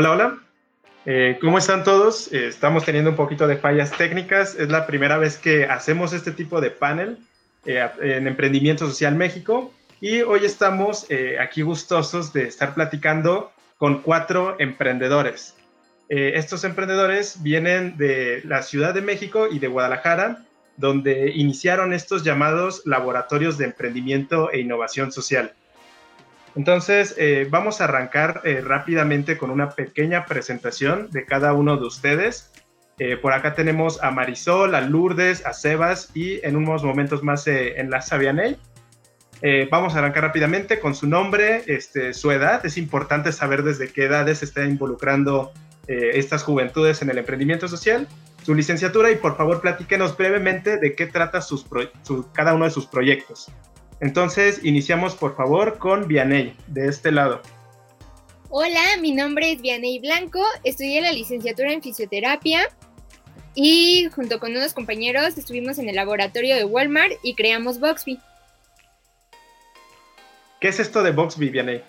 Hola, hola. Eh, ¿Cómo están todos? Eh, estamos teniendo un poquito de fallas técnicas. Es la primera vez que hacemos este tipo de panel eh, en Emprendimiento Social México y hoy estamos aquí gustosos de estar platicando con cuatro emprendedores. estos emprendedores vienen de la Ciudad de México y de Guadalajara, donde iniciaron estos llamados laboratorios de emprendimiento e innovación social. Entonces, eh, vamos a arrancar eh, rápidamente con una pequeña presentación de cada uno de ustedes. Eh, por acá tenemos a Marisol, a Lourdes, a Sebas y en unos momentos más en la Vianey. vamos a arrancar rápidamente con su nombre, este, su edad. Es importante saber desde qué edades se está involucrando estas juventudes en el emprendimiento social, su licenciatura y por favor platíquenos brevemente de qué trata cada uno de sus proyectos. Entonces, iniciamos por favor con Vianey, de este lado. Hola, mi nombre es Vianey Blanco, estudié la licenciatura en fisioterapia y junto con unos compañeros estuvimos en el laboratorio de Walmart y creamos Boxby. ¿Qué es esto de Boxby, Vianey?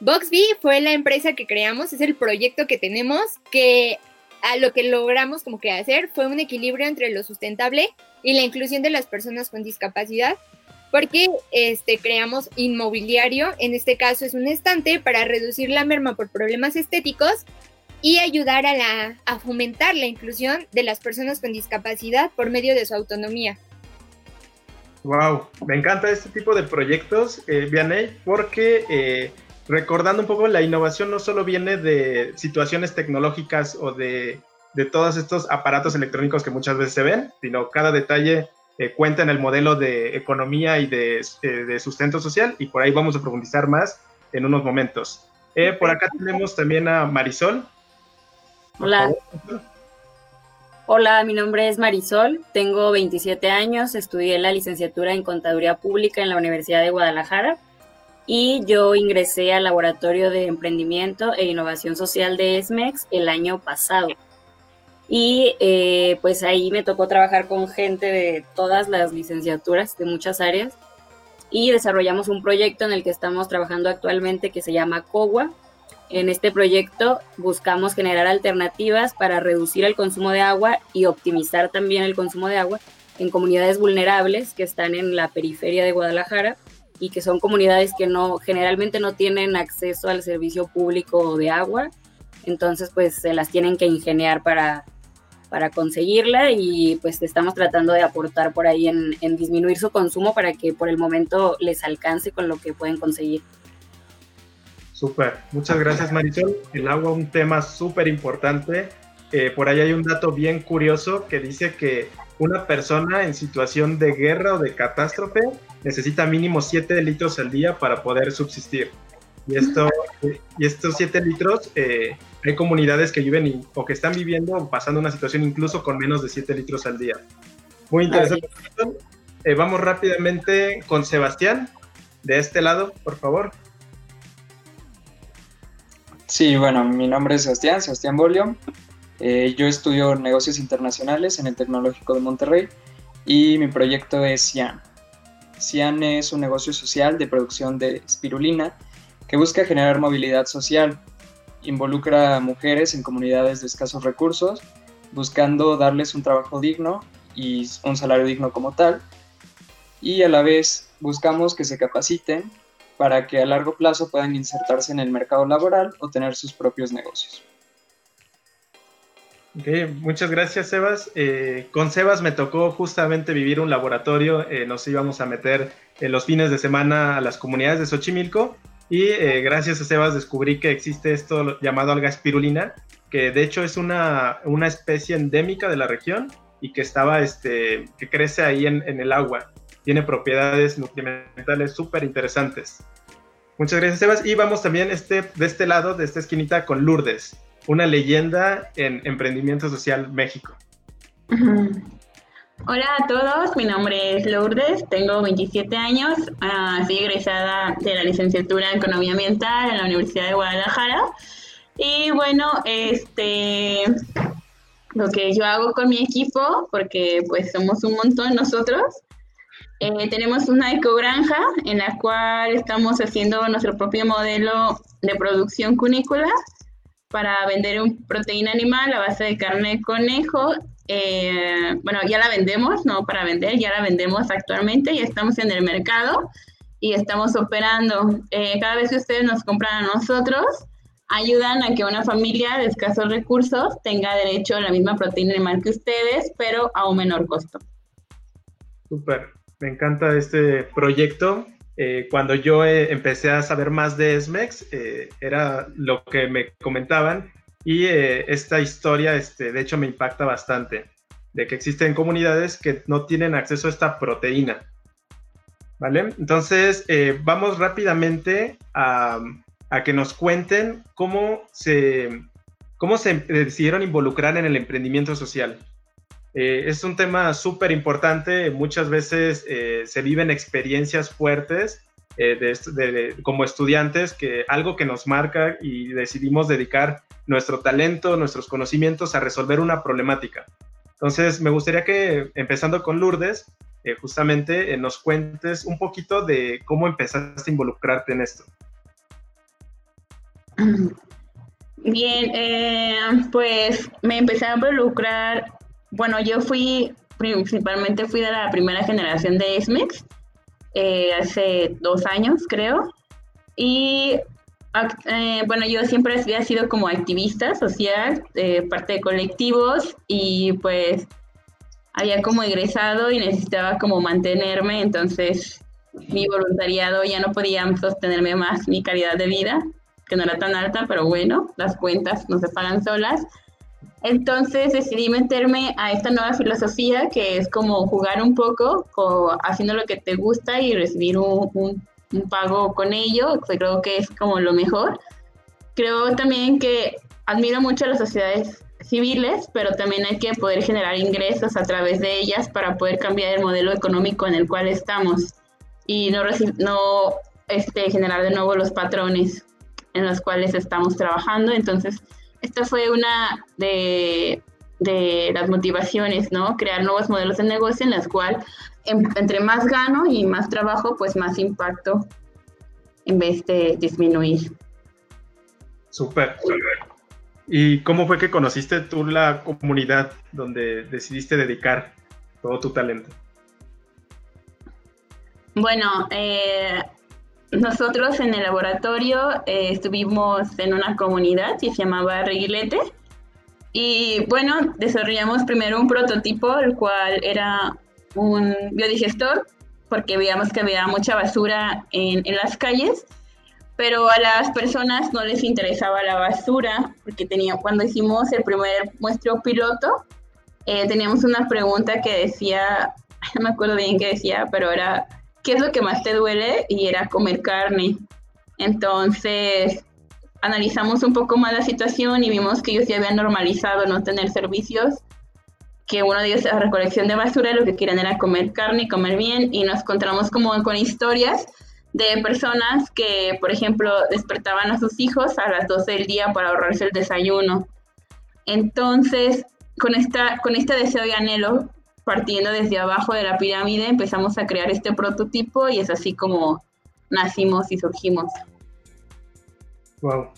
Boxby fue la empresa que creamos, es el proyecto que tenemos, que a lo que logramos como que hacer fue un equilibrio entre lo sustentable y la inclusión de las personas con discapacidad porque este, creamos inmobiliario, en este caso es un estante para reducir la merma por problemas estéticos y ayudar a, la, fomentar la inclusión de las personas con discapacidad por medio de su autonomía. Wow, me encanta este tipo de proyectos, eh, Vianey, porque eh, recordando un poco, la innovación no solo viene de situaciones tecnológicas o de todos estos aparatos electrónicos que muchas veces se ven, sino cada detalle eh, cuenta en el modelo de economía y de, eh, de, sustento social y por ahí vamos a profundizar más en unos momentos. Eh, por acá tenemos también a Marisol. Hola. Hola, mi nombre es Marisol, tengo 27 años, estudié la licenciatura en Contaduría Pública en la Universidad de Guadalajara y yo ingresé al Laboratorio de Emprendimiento e Innovación Social de ESMEX el año pasado. Y eh, pues ahí me tocó trabajar con gente de todas las licenciaturas, de muchas áreas, y desarrollamos un proyecto en el que estamos trabajando actualmente que se llama COWA. En este proyecto buscamos generar alternativas para reducir el consumo de agua y optimizar también el consumo de agua en comunidades vulnerables que están en la periferia de Guadalajara y que son comunidades que no generalmente no tienen acceso al servicio público de agua, entonces pues se las tienen que ingeniar para para conseguirla y pues estamos tratando de aportar por ahí en, disminuir su consumo para que por el momento les alcance con lo que pueden conseguir. Súper, muchas gracias Marisol. El agua un tema súper importante. Eh, por ahí hay un dato bien curioso que dice que una persona en situación de guerra o de catástrofe necesita mínimo 7 litros al día para poder subsistir. Y, esto, y estos 7 litros eh, hay comunidades que viven o que están viviendo o pasando una situación incluso con menos de 7 litros al día. Muy interesante. Eh, vamos rápidamente con Sebastián, de este lado, por favor. Sí, bueno, mi nombre es Sebastián, Sebastián Bolio. Eh, yo estudio negocios internacionales en el Tecnológico de Monterrey y mi proyecto es CIAN. CIAN es un negocio social de producción de espirulina que busca generar movilidad social involucra a mujeres en comunidades de escasos recursos, buscando darles un trabajo digno y un salario digno como tal, y a la vez buscamos que se capaciten para que a largo plazo puedan insertarse en el mercado laboral o tener sus propios negocios. muchas gracias Sebas. Eh, con Sebas me tocó justamente vivir un laboratorio, eh, nos íbamos a meter en los fines de semana a las comunidades de Xochimilco y eh, gracias a Sebas descubrí que existe esto llamado alga espirulina, que de hecho es una, una especie endémica de la región y que estaba, este, que crece ahí en, en el agua. Tiene propiedades nutrimentales súper interesantes. Muchas gracias, Sebas. Y vamos también este, de este lado, de esta esquinita, con Lourdes, una leyenda en Emprendimiento Social México. Hola a todos, mi nombre es Lourdes, tengo 27 años, uh, soy egresada de la licenciatura en Economía Ambiental en la Universidad de Guadalajara. Y bueno, este, lo que yo hago con mi equipo, porque pues somos un montón nosotros, eh, tenemos una ecogranja en la cual estamos haciendo nuestro propio modelo de producción cunícola para vender un proteína animal a base de carne de conejo. Eh, bueno, ya la vendemos, no para vender, ya la vendemos actualmente, ya estamos en el mercado y estamos operando. Eh, cada vez que ustedes nos compran a nosotros, ayudan a que una familia de escasos recursos tenga derecho a la misma proteína animal que ustedes, pero a un menor costo. Súper, me encanta este proyecto. Eh, cuando yo eh, empecé a saber más de SMEX, eh, era lo que me comentaban y esta historia, este, de hecho, me impacta bastante, de que existen comunidades que no tienen acceso a esta proteína. ¿Vale? Entonces, vamos rápidamente a, a que nos cuenten cómo se, cómo se decidieron involucrar en el emprendimiento social. Eh, es un tema súper importante, muchas veces eh, se viven experiencias fuertes eh, como estudiantes, que algo que nos marca y decidimos dedicar nuestro talento, nuestros conocimientos a resolver una problemática. Entonces, me gustaría que, empezando con Lourdes, justamente nos cuentes un poquito de cómo empezaste a involucrarte en esto. Bien, eh, pues me empecé a involucrar, bueno, yo fui, principalmente fui de la primera generación de SMEX, eh, hace dos años creo, y eh, bueno, yo siempre había sido como activista social, parte de colectivos, y pues había como egresado y necesitaba como mantenerme, entonces mi voluntariado ya no podía sostenerme más mi calidad de vida que no era tan alta, pero bueno, las cuentas no se pagan solas. Entonces decidí meterme a esta nueva filosofía que es como jugar un poco, haciendo lo que te gusta y recibir un, pago con ello. Creo que es como lo mejor. Creo también que admiro mucho a las sociedades civiles, pero también hay que poder generar ingresos a través de ellas para poder cambiar el modelo económico en el cual estamos y no, no este, generar de nuevo los patrones en los cuales estamos trabajando. Entonces, esta fue una de, las motivaciones, ¿no? Crear nuevos modelos de negocio en las cuales entre más gano y más trabajo, pues más impacto en vez de disminuir. Súper. ¿Y cómo fue que conociste tú la comunidad donde decidiste dedicar todo tu talento? Bueno, eh, nosotros en el laboratorio eh, estuvimos en una comunidad que se llamaba Reguilete y bueno, desarrollamos primero un prototipo, el cual era un biodigestor, porque veíamos que había mucha basura en, las calles, pero a las personas no les interesaba la basura, porque tenía, cuando hicimos el primer muestreo piloto, eh, teníamos una pregunta que decía, no me acuerdo bien qué decía, pero era ¿qué es lo que más te duele? Y era comer carne. Entonces, analizamos un poco más la situación y vimos que ellos ya habían normalizado no tener servicios, que uno de ellos era recolección de basura, lo que querían era comer carne y comer bien, y nos encontramos como con historias de personas que, por ejemplo, despertaban a sus hijos a las 12 del día para ahorrarse el desayuno. Entonces, con, esta, con este deseo y anhelo, partiendo desde abajo de la pirámide, empezamos a crear este prototipo y es así como nacimos y surgimos. Wow.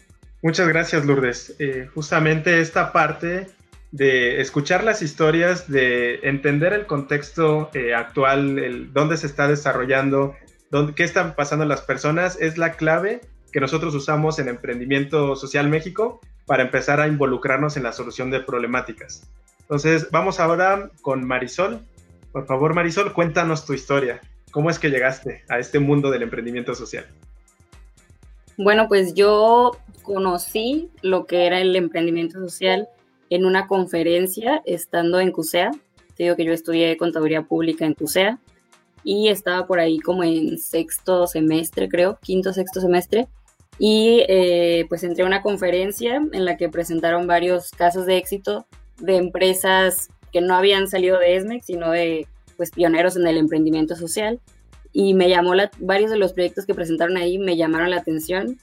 Muchas gracias, Lourdes. Eh, justamente esta parte de escuchar las historias, de entender el contexto eh, actual, el, dónde se está desarrollando, dónde, qué están pasando las personas, es la clave que nosotros usamos en Emprendimiento Social México para empezar a involucrarnos en la solución de problemáticas. Entonces, vamos ahora con Marisol. Por favor, Marisol, cuéntanos tu historia. ¿Cómo es que llegaste a este mundo del emprendimiento social? Bueno, pues yo conocí lo que era el emprendimiento social en una conferencia estando en CUSEA. Te digo que yo estudié contaduría pública en CUSEA y estaba por ahí como en sexto semestre, creo, quinto, sexto semestre. Y eh, pues entré a una conferencia en la que presentaron varios casos de éxito de empresas que no habían salido de ESMEX, sino de pues pioneros en el emprendimiento social. Y me llamó la, varios de los proyectos que presentaron ahí me llamaron la atención.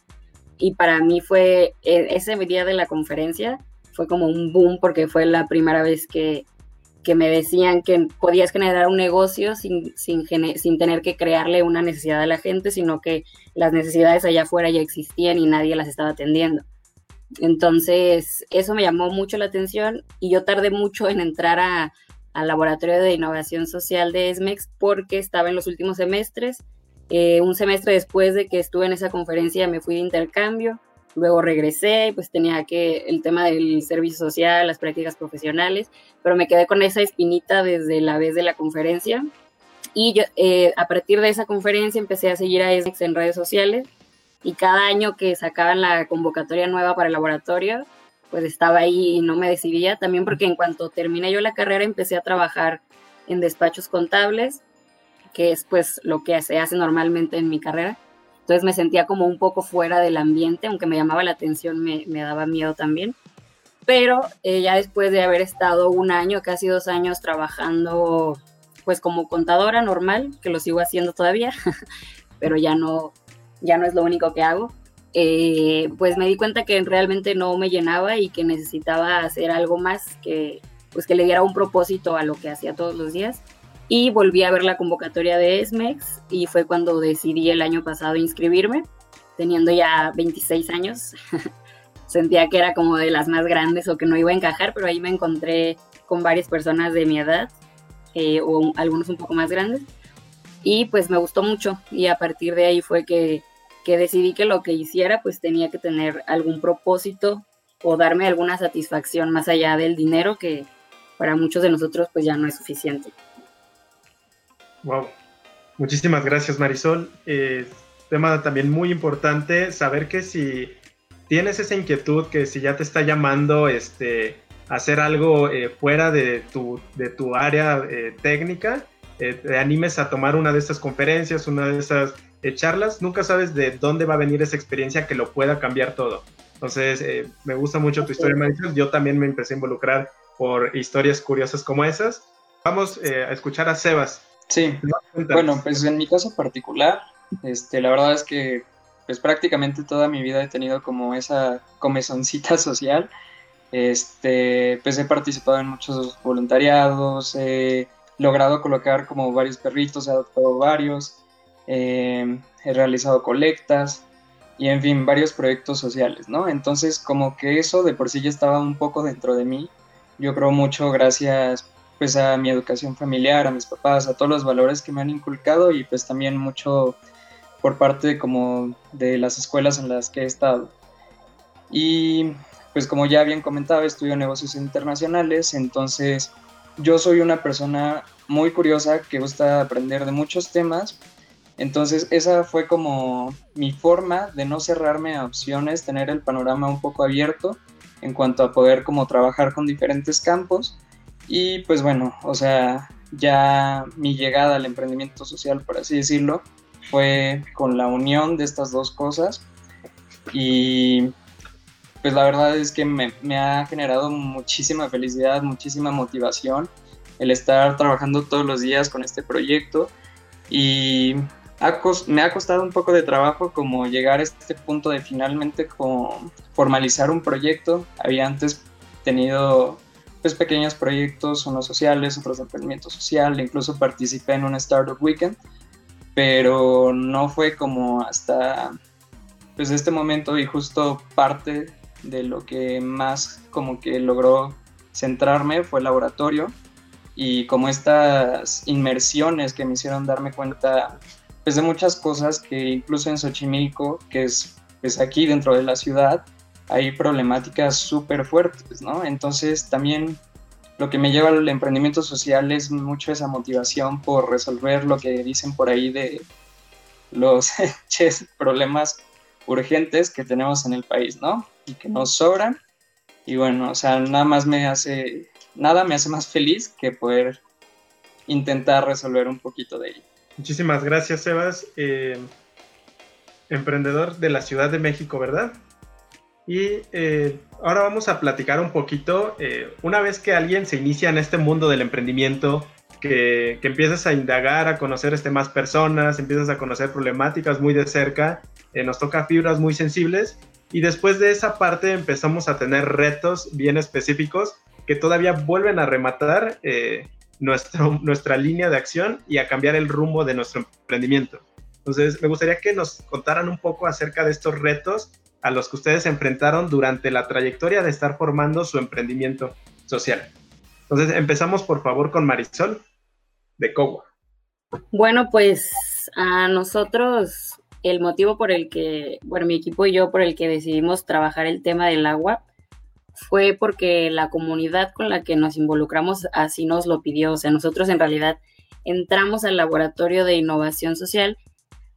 Y para mí fue e, ese día de la conferencia, fue como un boom porque fue la primera vez que, que me decían que podías generar un negocio sin, sin, sin tener que crearle una necesidad a la gente, sino que las necesidades allá afuera ya existían y nadie las estaba atendiendo. Entonces, eso me llamó mucho la atención y yo tardé mucho en entrar al laboratorio de innovación social de ESMEX porque estaba en los últimos semestres. Eh, un semestre después de que estuve en esa conferencia me fui de intercambio, luego regresé y pues tenía que el tema del servicio social, las prácticas profesionales, pero me quedé con esa espinita desde la vez de la conferencia y yo, eh, a partir de esa conferencia empecé a seguir a ESMEX en redes sociales y cada año que sacaban la convocatoria nueva para el laboratorio, pues estaba ahí y no me decidía, también porque en cuanto terminé yo la carrera empecé a trabajar en despachos contables, que es pues lo que se hace normalmente en mi carrera. Entonces me sentía como un poco fuera del ambiente, aunque me llamaba la atención, me, daba miedo también. Pero eh, ya después de haber estado un año, casi dos años trabajando pues como contadora normal, que lo sigo haciendo todavía, pero ya no, ya no es lo único que hago, eh, pues me di cuenta que realmente no me llenaba y que necesitaba hacer algo más que, pues que le diera un propósito a lo que hacía todos los días. Y volví a ver la convocatoria de ESMEX y fue cuando decidí el año pasado inscribirme, teniendo ya 26 años. Sentía que era como de las más grandes o que no iba a encajar, pero ahí me encontré con varias personas de mi edad eh, o algunos un poco más grandes. Y pues me gustó mucho y a partir de ahí fue que que decidí que lo que hiciera pues tenía que tener algún propósito o darme alguna satisfacción más allá del dinero que para muchos de nosotros pues ya no es suficiente. Wow, muchísimas gracias Marisol. Eh, tema también muy importante, saber que si tienes esa inquietud, que si ya te está llamando este, hacer algo eh, fuera de tu, de tu área eh, técnica, eh, te animes a tomar una de estas conferencias, una de esas charlas, nunca sabes de dónde va a venir esa experiencia que lo pueda cambiar todo. Entonces, eh, me gusta mucho tu historia, Marisol. Yo también me empecé a involucrar por historias curiosas como esas. Vamos eh, a escuchar a Sebas. Sí, bueno, pues en mi caso particular, este, la verdad es que pues prácticamente toda mi vida he tenido como esa comezoncita social. Este, pues he participado en muchos voluntariados, he logrado colocar como varios perritos, he adoptado varios, eh, he realizado colectas y en fin, varios proyectos sociales, ¿no? Entonces como que eso de por sí ya estaba un poco dentro de mí. Yo creo mucho gracias pues a mi educación familiar, a mis papás, a todos los valores que me han inculcado y pues también mucho por parte como de las escuelas en las que he estado. Y pues como ya bien comentaba, estudio negocios internacionales, entonces yo soy una persona muy curiosa que gusta aprender de muchos temas entonces esa fue como mi forma de no cerrarme a opciones, tener el panorama un poco abierto en cuanto a poder como trabajar con diferentes campos. Y pues bueno, o sea, ya mi llegada al emprendimiento social, por así decirlo, fue con la unión de estas dos cosas. Y pues la verdad es que me, me ha generado muchísima felicidad, muchísima motivación el estar trabajando todos los días con este proyecto. Y me ha costado un poco de trabajo como llegar a este punto de finalmente formalizar un proyecto. Había antes tenido pues pequeños proyectos, unos sociales, otros de emprendimiento social, incluso participé en un Startup Weekend, pero no fue como hasta pues este momento y justo parte de lo que más como que logró centrarme fue el laboratorio y como estas inmersiones que me hicieron darme cuenta pues de muchas cosas que incluso en Xochimilco, que es pues aquí dentro de la ciudad, hay problemáticas súper fuertes, ¿no? Entonces también lo que me lleva al emprendimiento social es mucho esa motivación por resolver lo que dicen por ahí de los problemas urgentes que tenemos en el país, ¿no? Y que nos sobran. Y bueno, o sea, nada más me hace, nada me hace más feliz que poder intentar resolver un poquito de ello. Muchísimas gracias, Sebas. Eh, emprendedor de la Ciudad de México, ¿verdad? Y eh, ahora vamos a platicar un poquito, eh, una vez que alguien se inicia en este mundo del emprendimiento, que, que, empiezas a indagar, a conocer este, más personas, empiezas a conocer problemáticas muy de cerca, nos toca fibras muy sensibles y después de esa parte empezamos a tener retos bien específicos que todavía vuelven a rematar nuestro, nuestra línea de acción y a cambiar el rumbo de nuestro emprendimiento. Entonces, me gustaría que nos contaran un poco acerca de estos retos a los que ustedes enfrentaron durante la trayectoria de estar formando su emprendimiento social. Entonces, empezamos por favor con Marisol de Cowa. Bueno, pues a nosotros el motivo por el que, bueno, mi equipo y yo por el que decidimos trabajar el tema del agua fue porque la comunidad con la que nos involucramos así nos lo pidió. O sea, nosotros en realidad entramos al laboratorio de innovación social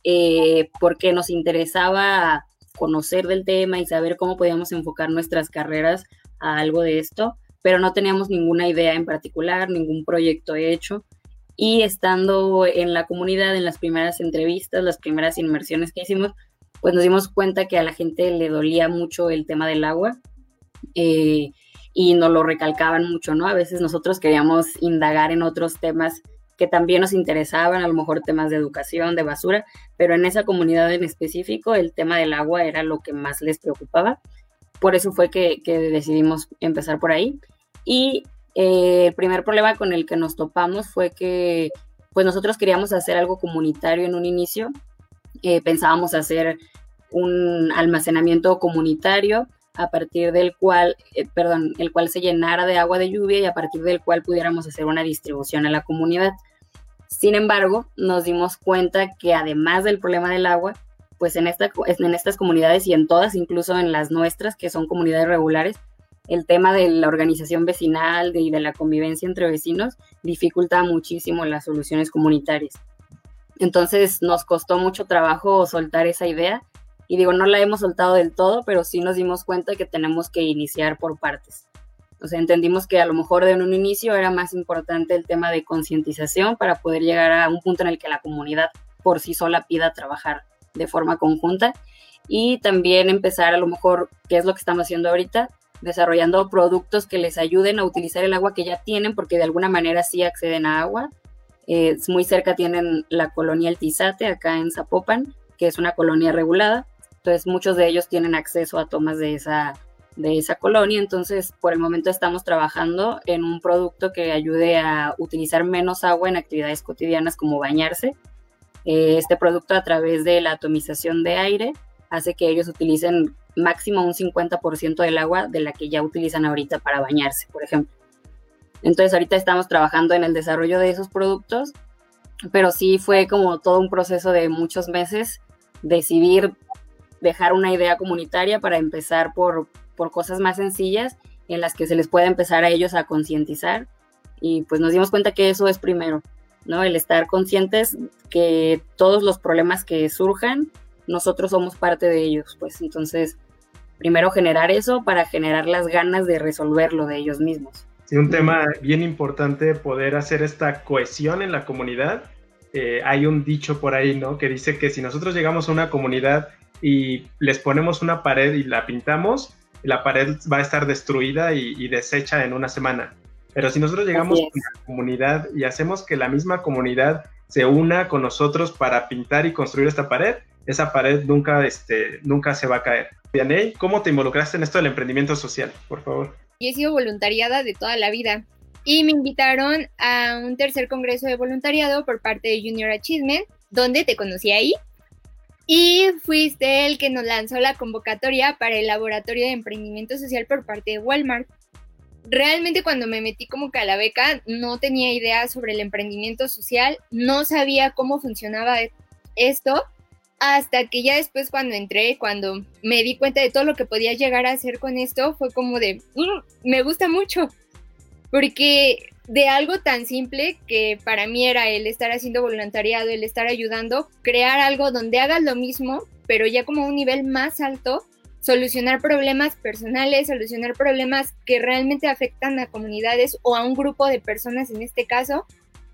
eh, porque nos interesaba conocer del tema y saber cómo podíamos enfocar nuestras carreras a algo de esto, pero no teníamos ninguna idea en particular, ningún proyecto hecho. Y estando en la comunidad, en las primeras entrevistas, las primeras inmersiones que hicimos, pues nos dimos cuenta que a la gente le dolía mucho el tema del agua eh, y nos lo recalcaban mucho, ¿no? A veces nosotros queríamos indagar en otros temas que también nos interesaban, a lo mejor temas de educación, de basura, pero en esa comunidad en específico el tema del agua era lo que más les preocupaba. Por eso fue que, decidimos empezar por ahí. Y eh, el primer problema con el que nos topamos fue que pues nosotros queríamos hacer algo comunitario en un inicio. Eh, pensábamos hacer un almacenamiento comunitario a partir del cual, eh, perdón, el cual se llenara de agua de lluvia y a partir del cual pudiéramos hacer una distribución a la comunidad. Sin embargo, nos dimos cuenta que además del problema del agua, pues en, esta, en estas comunidades y en todas, incluso en las nuestras, que son comunidades regulares, el tema de la organización vecinal y de la convivencia entre vecinos dificulta muchísimo las soluciones comunitarias. Entonces nos costó mucho trabajo soltar esa idea y digo, no la hemos soltado del todo, pero sí nos dimos cuenta que tenemos que iniciar por partes. O sea, entendimos que a lo mejor de un inicio era más importante el tema de concientización para poder llegar a un punto en el que la comunidad por sí sola pida trabajar de forma conjunta y también empezar a lo mejor, qué es lo que estamos haciendo ahorita, desarrollando productos que les ayuden a utilizar el agua que ya tienen, porque de alguna manera sí acceden a agua. Eh, muy cerca tienen la colonia El Tizate, acá en Zapopan, que es una colonia regulada. Entonces muchos de ellos tienen acceso a tomas de esa, de esa colonia. Entonces por el momento estamos trabajando en un producto que ayude a utilizar menos agua en actividades cotidianas como bañarse. Eh, este producto a través de la atomización de aire hace que ellos utilicen máximo un 50% del agua de la que ya utilizan ahorita para bañarse, por ejemplo. Entonces ahorita estamos trabajando en el desarrollo de esos productos, pero sí fue como todo un proceso de muchos meses decidir dejar una idea comunitaria para empezar por, por cosas más sencillas en las que se les pueda empezar a ellos a concientizar. Y pues nos dimos cuenta que eso es primero, ¿no? El estar conscientes que todos los problemas que surjan, nosotros somos parte de ellos, pues entonces, primero generar eso para generar las ganas de resolverlo de ellos mismos. Sí, un tema bien importante poder hacer esta cohesión en la comunidad. Eh, hay un dicho por ahí, ¿no? Que dice que si nosotros llegamos a una comunidad y les ponemos una pared y la pintamos, la pared va a estar destruida y, deshecha en una semana. Pero si nosotros llegamos a la comunidad y hacemos que la misma comunidad se una con nosotros para pintar y construir esta pared, esa pared nunca, este, nunca se va a caer. Dianey, ¿cómo te involucraste en esto del emprendimiento social? Por favor. Yo he sido voluntariada de toda la vida y me invitaron a un tercer congreso de voluntariado por parte de Junior Achievement, donde te conocí ahí y fuiste el que nos lanzó la convocatoria para el laboratorio de emprendimiento social por parte de Walmart. Realmente cuando me metí como calabeca no tenía idea sobre el emprendimiento social, no sabía cómo funcionaba esto, hasta que ya después cuando entré, cuando me di cuenta de todo lo que podía llegar a hacer con esto, fue como de, mm, me gusta mucho, porque de algo tan simple que para mí era el estar haciendo voluntariado, el estar ayudando, crear algo donde hagas lo mismo, pero ya como un nivel más alto, solucionar problemas personales, solucionar problemas que realmente afectan a comunidades o a un grupo de personas en este caso,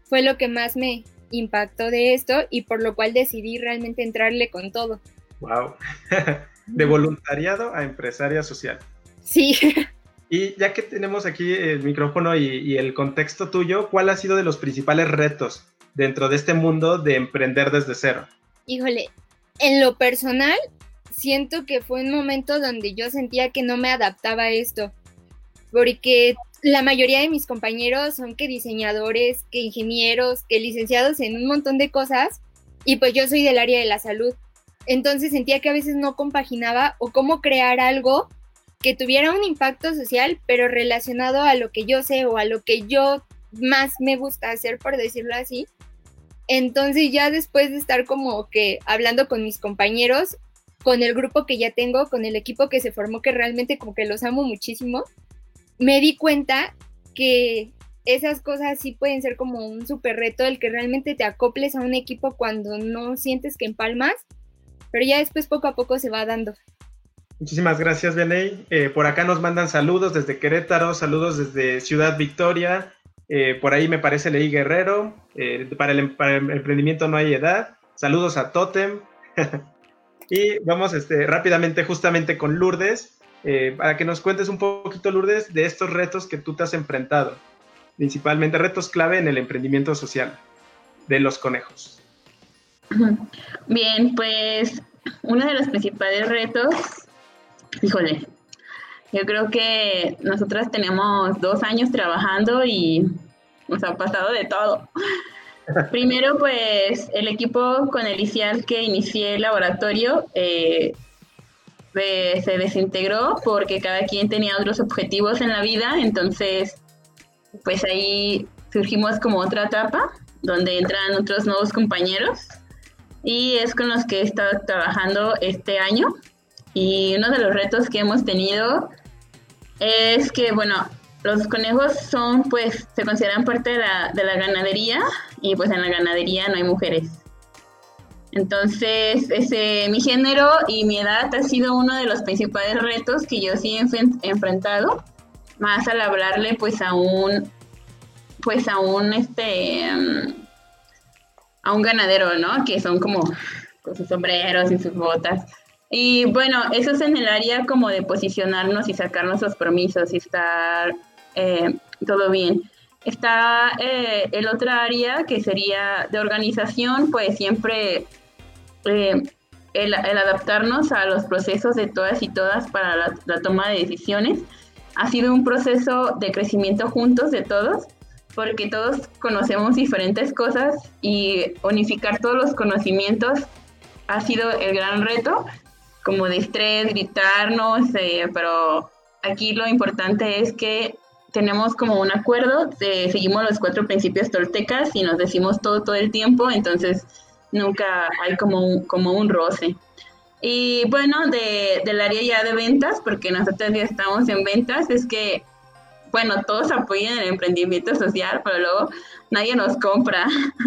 fue lo que más me impactó de esto y por lo cual decidí realmente entrarle con todo. Wow. de voluntariado a empresaria social. Sí. Y ya que tenemos aquí el micrófono y, el contexto tuyo, ¿cuál ha sido de los principales retos dentro de este mundo de emprender desde cero? Híjole, en lo personal, siento que fue un momento donde yo sentía que no me adaptaba a esto, porque la mayoría de mis compañeros son que diseñadores, que ingenieros, que licenciados en un montón de cosas, y pues yo soy del área de la salud. Entonces sentía que a veces no compaginaba o cómo crear algo que tuviera un impacto social, pero relacionado a lo que yo sé o a lo que yo más me gusta hacer, por decirlo así. Entonces ya después de estar como que hablando con mis compañeros, con el grupo que ya tengo, con el equipo que se formó, que realmente como que los amo muchísimo, me di cuenta que esas cosas sí pueden ser como un súper reto, el que realmente te acoples a un equipo cuando no sientes que empalmas, pero ya después poco a poco se va dando. Muchísimas gracias, Beney. Eh, por acá nos mandan saludos desde Querétaro, saludos desde Ciudad Victoria. Eh, por ahí me parece Leí Guerrero. Eh, para, el, para, el, emprendimiento no hay edad. Saludos a Totem. y vamos este, rápidamente justamente con Lourdes, para que nos cuentes un poquito, Lourdes, de estos retos que tú te has enfrentado. Principalmente retos clave en el emprendimiento social de los conejos. Bien, pues uno de los principales retos Híjole, yo creo que nosotras tenemos dos años trabajando y nos ha pasado de todo. Primero, pues el equipo con el ICIAL que inicié el laboratorio eh, se desintegró porque cada quien tenía otros objetivos en la vida, entonces pues ahí surgimos como otra etapa donde entran otros nuevos compañeros y es con los que he estado trabajando este año y uno de los retos que hemos tenido es que, bueno, los conejos son, pues, se consideran parte de la, de la ganadería y pues en la ganadería no hay mujeres. Entonces, ese, mi género y mi edad ha sido uno de los principales retos que yo sí he enfrentado, más al hablarle pues a un, pues a un, este, a un ganadero, ¿no? Que son como con sus sombreros y sus botas. Y bueno, eso es en el área como de posicionarnos y sacarnos los permisos y estar eh, todo bien. Está eh, el otro área que sería de organización, pues siempre eh, el, adaptarnos a los procesos de todas y todas para la, la toma de decisiones. Ha sido un proceso de crecimiento juntos de todos, porque todos conocemos diferentes cosas y unificar todos los conocimientos ha sido el gran reto como de estrés, gritarnos, pero aquí lo importante es que tenemos como un acuerdo, seguimos los cuatro principios toltecas y nos decimos todo todo el tiempo, entonces nunca hay como un, como un roce. Y bueno, de, del área ya de ventas, porque nosotros ya estamos en ventas, es que bueno, todos apoyan el emprendimiento social, pero luego nadie nos compra.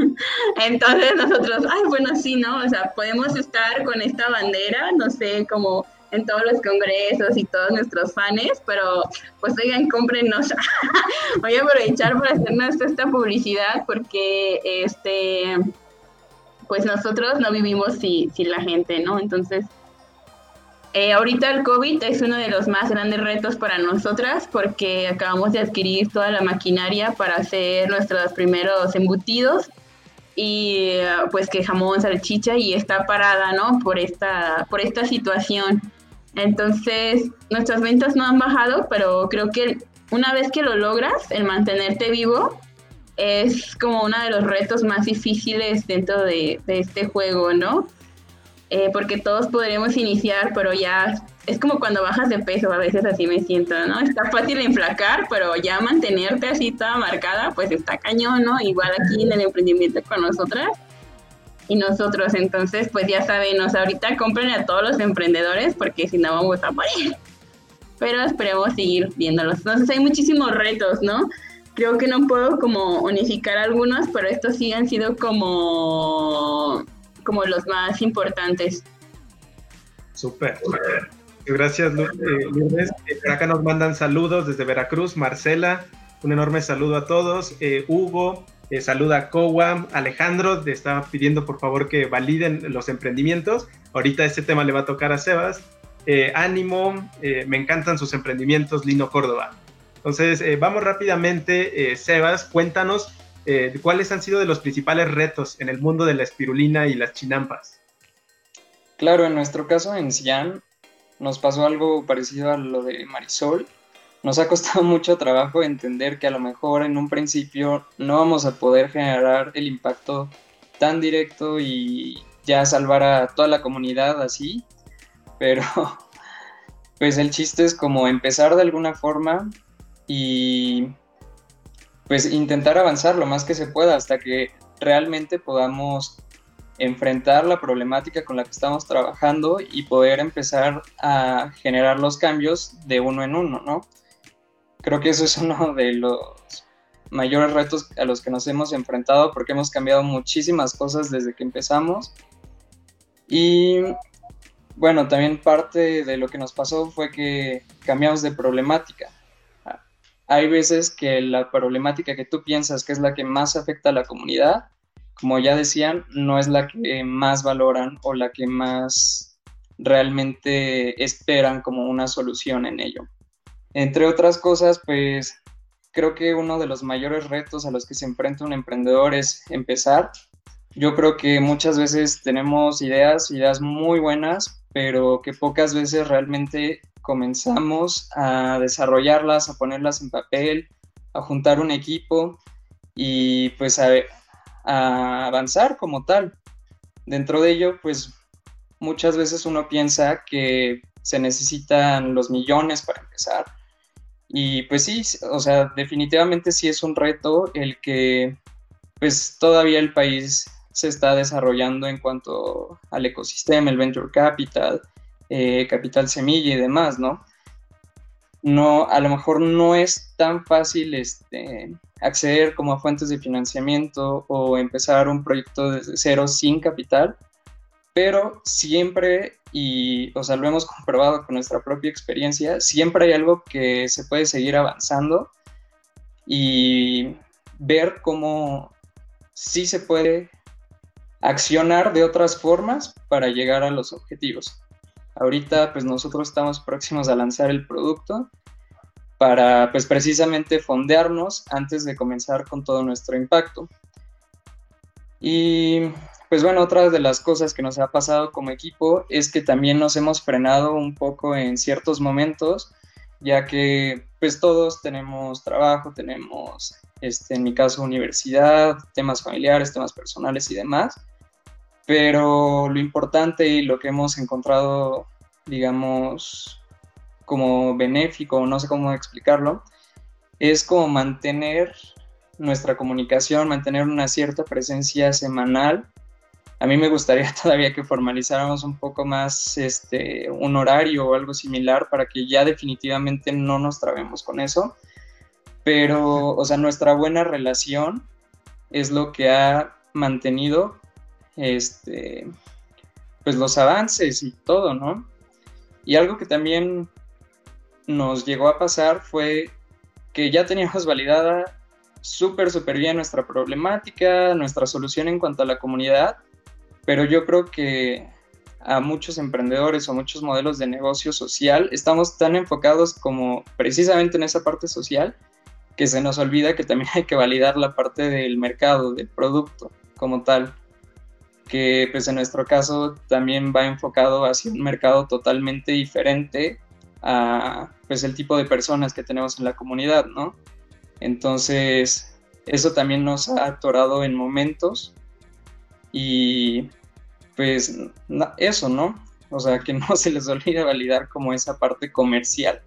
Entonces nosotros, ay, bueno, sí, ¿no? O sea, podemos estar con esta bandera, no sé, como en todos los congresos y todos nuestros fans, pero pues oigan, cómprenos. Voy a aprovechar para hacernos esta publicidad porque este pues nosotros no vivimos sin, sin la gente, ¿no? Entonces, eh, ahorita el COVID es uno de los más grandes retos para nosotras porque acabamos de adquirir toda la maquinaria para hacer nuestros primeros embutidos y eh, pues que jamón, salchicha y está parada, ¿no? Por esta, por esta situación. Entonces, nuestras ventas no han bajado, pero creo que una vez que lo logras, el mantenerte vivo es como uno de los retos más difíciles dentro de, de este juego, ¿no? Eh, porque todos podremos iniciar, pero ya es como cuando bajas de peso, a veces así me siento, ¿no? Está fácil enflacar, pero ya mantenerte así toda marcada, pues está cañón, ¿no? Igual aquí en el emprendimiento con nosotras y nosotros, entonces, pues ya saben, ahorita compren a todos los emprendedores porque si no vamos a morir. Pero esperemos seguir viéndolos. Entonces hay muchísimos retos, ¿no? Creo que no puedo como unificar algunos, pero estos sí han sido como como los más importantes. Súper. Gracias, eh, Lourdes. Eh, por acá nos mandan saludos desde Veracruz. Marcela, un enorme saludo a todos. Eh, Hugo, saluda a Cowa. Alejandro, te estaba pidiendo por favor que validen los emprendimientos. Ahorita este tema le va a tocar a Sebas. ánimo, me encantan sus emprendimientos, Lino Córdoba. Entonces, vamos rápidamente. Sebas, cuéntanos eh, ¿cuáles han sido de los principales retos en el mundo de la espirulina y las chinampas? Claro, en nuestro caso en Cian nos pasó algo parecido a lo de Marisol. Nos ha costado mucho trabajo entender que a lo mejor en un principio no vamos a poder generar el impacto tan directo y ya salvar a toda la comunidad así, pero pues el chiste es como empezar de alguna forma y pues intentar avanzar lo más que se pueda hasta que realmente podamos enfrentar la problemática con la que estamos trabajando y poder empezar a generar los cambios de uno en uno, ¿no? Creo que eso es uno de los mayores retos a los que nos hemos enfrentado porque hemos cambiado muchísimas cosas desde que empezamos. Y bueno, también parte de lo que nos pasó fue que cambiamos de problemática. Hay veces que la problemática que tú piensas que es la que más afecta a la comunidad, como ya decían, no es la que más valoran o la que más realmente esperan como una solución en ello. Entre otras cosas, pues creo que uno de los mayores retos a los que se enfrenta un emprendedor es empezar. Yo creo que muchas veces tenemos ideas, ideas muy buenas, pero que pocas veces realmente comenzamos a desarrollarlas, a ponerlas en papel, a juntar un equipo y pues a, avanzar como tal. Dentro de ello, pues muchas veces uno piensa que se necesitan los millones para empezar. Y pues sí, o sea, definitivamente sí es un reto el que pues todavía el país se está desarrollando en cuanto al ecosistema, el venture capital, eh, capital semilla y demás, ¿no? No, a lo mejor no es tan fácil este, acceder como a fuentes de financiamiento o empezar un proyecto desde cero sin capital, pero siempre, y o sea, lo hemos comprobado con nuestra propia experiencia, siempre hay algo que se puede seguir avanzando y ver cómo sí se puede accionar de otras formas para llegar a los objetivos. Ahorita pues nosotros estamos próximos a lanzar el producto para pues precisamente fondearnos antes de comenzar con todo nuestro impacto. Y pues bueno, otra de las cosas que nos ha pasado como equipo es que también nos hemos frenado un poco en ciertos momentos, ya que pues todos tenemos trabajo, tenemos, este, en mi caso, universidad, temas familiares, temas personales y demás pero lo importante y lo que hemos encontrado, digamos, como benéfico, no sé cómo explicarlo, es como mantener nuestra comunicación, mantener una cierta presencia semanal. A mí me gustaría todavía que formalizáramos un poco más este, un horario o algo similar para que ya definitivamente no nos trabemos con eso. Pero, o sea, nuestra buena relación es lo que ha mantenido este, pues los avances y todo, ¿no? Y algo que también nos llegó a pasar fue que ya teníamos validada súper, súper bien nuestra problemática, nuestra solución en cuanto a la comunidad, pero yo creo que a muchos emprendedores o muchos modelos de negocio social estamos tan enfocados como precisamente en esa parte social que se nos olvida que también hay que validar la parte del mercado, del producto como tal que pues en nuestro caso también va enfocado hacia un mercado totalmente diferente a pues el tipo de personas que tenemos en la comunidad, ¿no? Entonces, eso también nos ha atorado en momentos y pues eso, ¿no? O sea, que no se les olvide validar como esa parte comercial.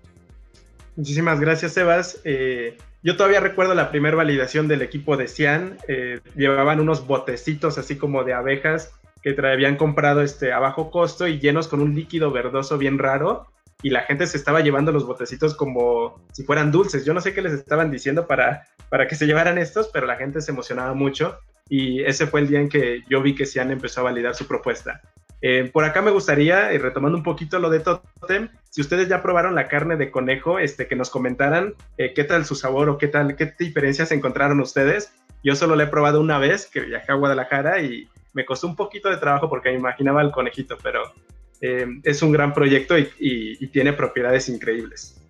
Muchísimas gracias, Sebas. Eh, yo todavía recuerdo la primera validación del equipo de Cian. Eh, llevaban unos botecitos así como de abejas que habían comprado este, a bajo costo y llenos con un líquido verdoso bien raro. Y la gente se estaba llevando los botecitos como si fueran dulces. Yo no sé qué les estaban diciendo para, para que se llevaran estos, pero la gente se emocionaba mucho. Y ese fue el día en que yo vi que Cian empezó a validar su propuesta. Eh, por acá me gustaría, y retomando un poquito lo de Totem, si ustedes ya probaron la carne de conejo, este, que nos comentaran eh, qué tal su sabor o qué tal, qué diferencias encontraron ustedes. Yo solo la he probado una vez, que viajé a Guadalajara y me costó un poquito de trabajo porque me imaginaba el conejito, pero eh, es un gran proyecto y, tiene propiedades increíbles.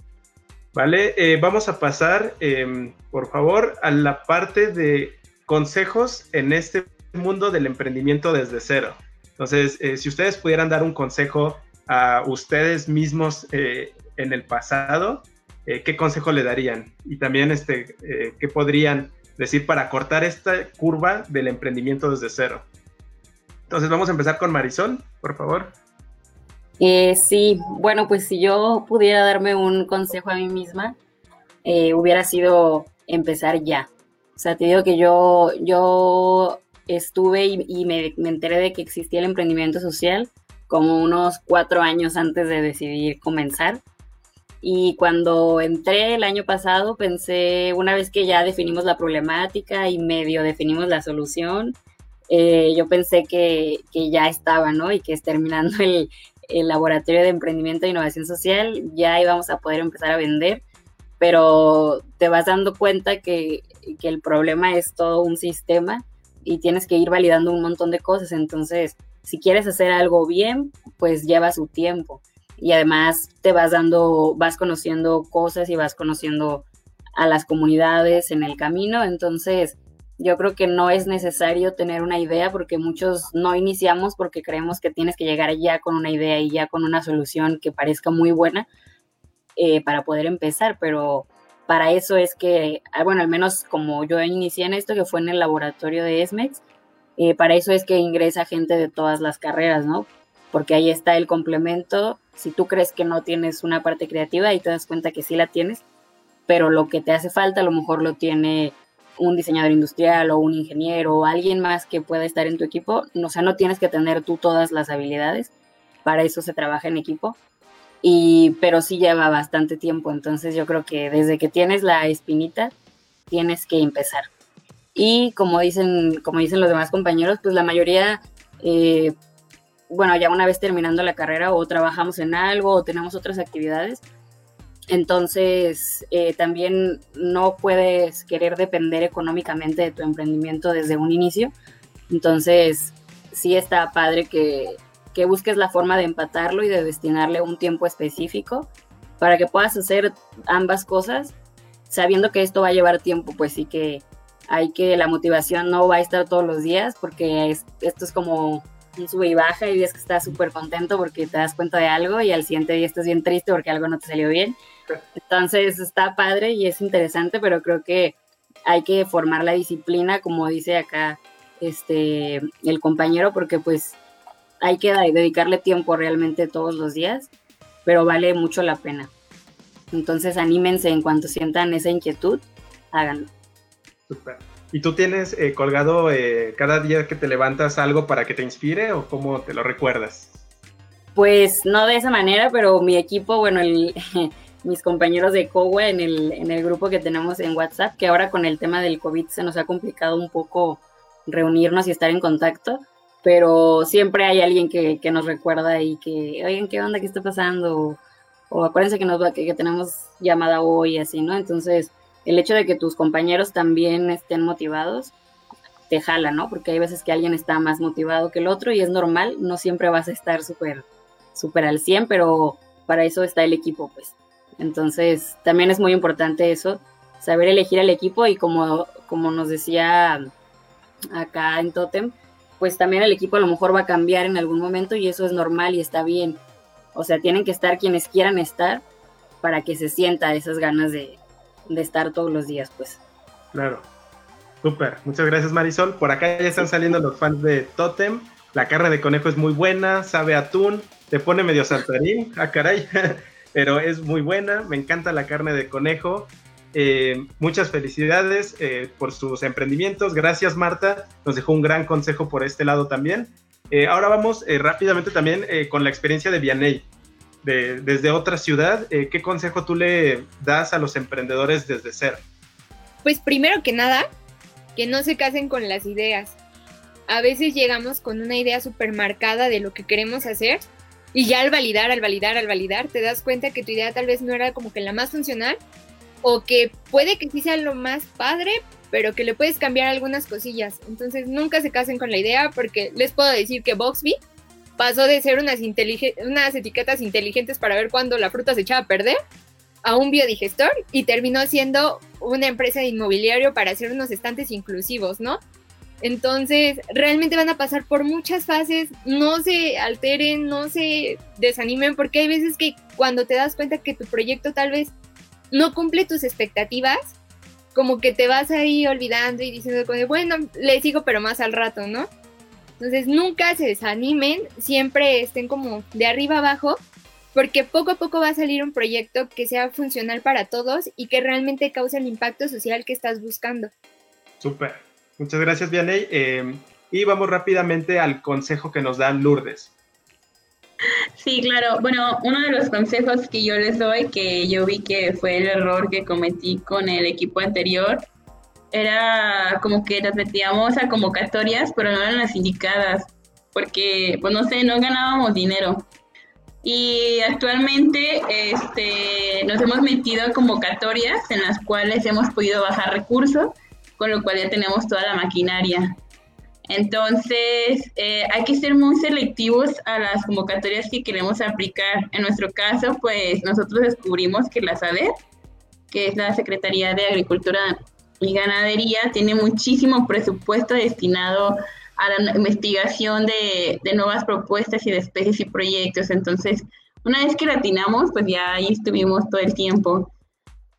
Vale, vamos a pasar, em, por favor, a la parte de consejos en este mundo del emprendimiento desde cero. Entonces, eh, si ustedes pudieran dar un consejo a ustedes mismos eh, en el pasado, eh, ¿qué consejo le darían? Y también, este, ¿qué podrían decir para cortar esta curva del emprendimiento desde cero? Entonces vamos a empezar con Marisol, por favor. Sí, bueno, pues si yo pudiera darme un consejo a mí misma, hubiera sido empezar ya. O sea, te digo que yo, yo estuve y, me, me, enteré de que existía el emprendimiento social como unos cuatro años antes de decidir comenzar. Y cuando entré el año pasado, pensé, una vez que ya definimos la problemática y medio definimos la solución, eh, yo pensé que, que, ya estaba, ¿no? Y que terminando el, el laboratorio de emprendimiento e innovación social, ya íbamos a poder empezar a vender, pero te vas dando cuenta que, que el problema es todo un sistema y tienes que ir validando un montón de cosas. Entonces, si quieres hacer algo bien, pues lleva su tiempo. Y además te vas dando, vas conociendo cosas y vas conociendo a las comunidades en el camino. Entonces, yo creo que no es necesario tener una idea porque muchos no iniciamos porque creemos que tienes que llegar ya con una idea y ya con una solución que parezca muy buena eh, para poder empezar, pero para eso es que, ah, bueno, al menos como yo inicié en esto, que fue en el laboratorio de ESMEX, eh, para eso es que ingresa gente de todas las carreras, ¿no? Porque ahí está el complemento. Si tú crees que no tienes una parte creativa y te das cuenta que sí la tienes, pero lo que te hace falta a lo mejor lo tiene un diseñador industrial o un ingeniero o alguien más que pueda estar en tu equipo. O sea, no tienes que tener tú todas las habilidades. Para eso se trabaja en equipo. Y, pero sí lleva bastante tiempo. Entonces yo creo que desde que tienes la espinita, tienes que empezar. Y como dicen, como dicen los demás compañeros, pues la mayoría, eh, bueno, ya una vez terminando la carrera o trabajamos en algo o tenemos otras actividades, entonces, eh, también no puedes querer depender económicamente de tu emprendimiento desde un inicio. Entonces, sí está padre que, que, busques la forma de empatarlo y de destinarle un tiempo específico para que puedas hacer ambas cosas, sabiendo que esto va a llevar tiempo, pues sí que hay que, la motivación no va a estar todos los días, porque esto es como un sube y baja y ves que estás súper contento porque te das cuenta de algo y al siguiente día estás bien triste porque algo no te salió bien. Entonces está padre y es interesante, pero creo que hay que formar la disciplina, como dice acá este el compañero, porque pues hay que dedicarle tiempo realmente todos los días, pero vale mucho la pena. Entonces anímense en cuanto sientan esa inquietud, háganlo. Super. ¿Y tú tienes eh, colgado eh, cada día que te levantas algo para que te inspire o cómo te lo recuerdas? Pues no de esa manera, pero mi equipo, bueno, el, mis compañeros de COWE en el, en el grupo que tenemos en WhatsApp, que ahora con el tema del COVID se nos ha complicado un poco reunirnos y estar en contacto, pero siempre hay alguien que, que nos recuerda y que, oigan, ¿qué onda? ¿Qué está pasando? O, acuérdense que, nos va, que, que tenemos llamada hoy, así, ¿no? Entonces, el hecho de que tus compañeros también estén motivados, te jala, ¿no? Porque hay veces que alguien está más motivado que el otro y es normal, no siempre vas a estar súper, súper al 100, pero para eso está el equipo, pues. Entonces, también es muy importante eso, saber elegir al equipo y como, como nos decía acá en Totem, pues también el equipo a lo mejor va a cambiar en algún momento y eso es normal y está bien. O sea, tienen que estar quienes quieran estar para que se sienta esas ganas de, de estar todos los días, pues. Claro. Súper. Muchas gracias, Marisol. Por acá ya están saliendo los fans de Totem. La carne de conejo es muy buena, sabe atún, te pone medio saltarín, ah, caray. pero es muy buena, me encanta la carne de conejo. Eh, muchas felicidades eh, por sus emprendimientos. Gracias Marta, nos dejó un gran consejo por este lado también. Eh, ahora vamos rápidamente también con la experiencia de Vianey. desde otra ciudad, ¿qué consejo tú le das a los emprendedores desde cero? Pues primero que nada, que no se casen con las ideas. A veces llegamos con una idea súper marcada de lo que queremos hacer y ya al validar, al validar, al validar, te das cuenta que tu idea tal vez no era como que la más funcional o que puede que sí sea lo más padre, pero que le puedes cambiar algunas cosillas. Entonces nunca se casen con la idea porque les puedo decir que Boxby pasó de ser unas, etiquetas inteligentes para ver cuándo la fruta se echaba a perder a un biodigestor y terminó siendo una empresa de inmobiliario para hacer unos estantes inclusivos, ¿no? Entonces, realmente van a pasar por muchas fases, no se alteren, no se desanimen, porque hay veces que cuando te das cuenta que tu proyecto tal vez no cumple tus expectativas, como que te vas ahí olvidando y diciendo, bueno, le sigo pero más al rato, ¿no? Entonces nunca se desanimen, siempre estén como de arriba abajo, porque poco a poco va a salir un proyecto que sea funcional para todos y que realmente cause el impacto social que estás buscando. Súper. Muchas gracias, Vianey. Eh, y vamos rápidamente al consejo que nos da Lourdes. Sí, claro. Bueno, uno de los consejos que yo les doy, que yo vi que fue el error que cometí con el equipo anterior, era como que nos metíamos a convocatorias, pero no eran las indicadas, porque, pues no sé, no ganábamos dinero. Y actualmente este, nos hemos metido a convocatorias en las cuales hemos podido bajar recursos, con lo cual ya tenemos toda la maquinaria. Entonces, eh, hay que ser muy selectivos a las convocatorias que queremos aplicar. En nuestro caso, pues nosotros descubrimos que la SADER, que es la Secretaría de Agricultura y Ganadería, tiene muchísimo presupuesto destinado a la investigación de, de nuevas propuestas y de especies y proyectos. Entonces, una vez que la atinamos, pues ya ahí estuvimos todo el tiempo.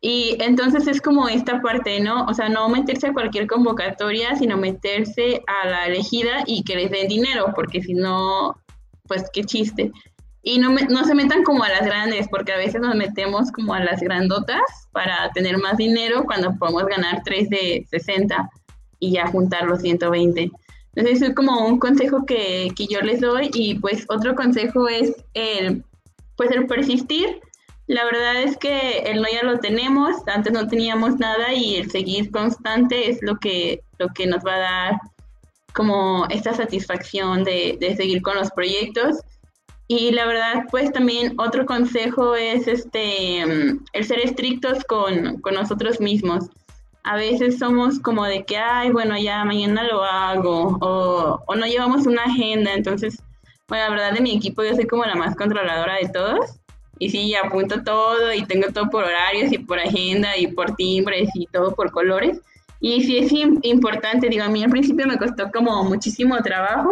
Y entonces es como esta parte, ¿no? O sea, no meterse a cualquier convocatoria, sino meterse a la elegida y que les den dinero, porque si no, pues qué chiste. Y no, no se metan como a las grandes, porque a veces nos metemos como a las grandotas para tener más dinero cuando podemos ganar 3 de 60 y ya juntar los 120. Entonces es como un consejo que, que yo les doy y pues otro consejo es el, pues el persistir la verdad es que el no ya lo tenemos, antes no teníamos nada y el seguir constante es lo que, lo que nos va a dar como esta satisfacción de, de seguir con los proyectos. Y la verdad, pues también otro consejo es este el ser estrictos con, con nosotros mismos. A veces somos como de que, ay, bueno, ya mañana lo hago, o, o no llevamos una agenda. Entonces, bueno, la verdad de mi equipo yo soy como la más controladora de todos y sí, apunto todo y tengo todo por horarios y por agenda y por timbres y todo por colores. Y sí es importante, digo, a mí al principio me costó como muchísimo trabajo,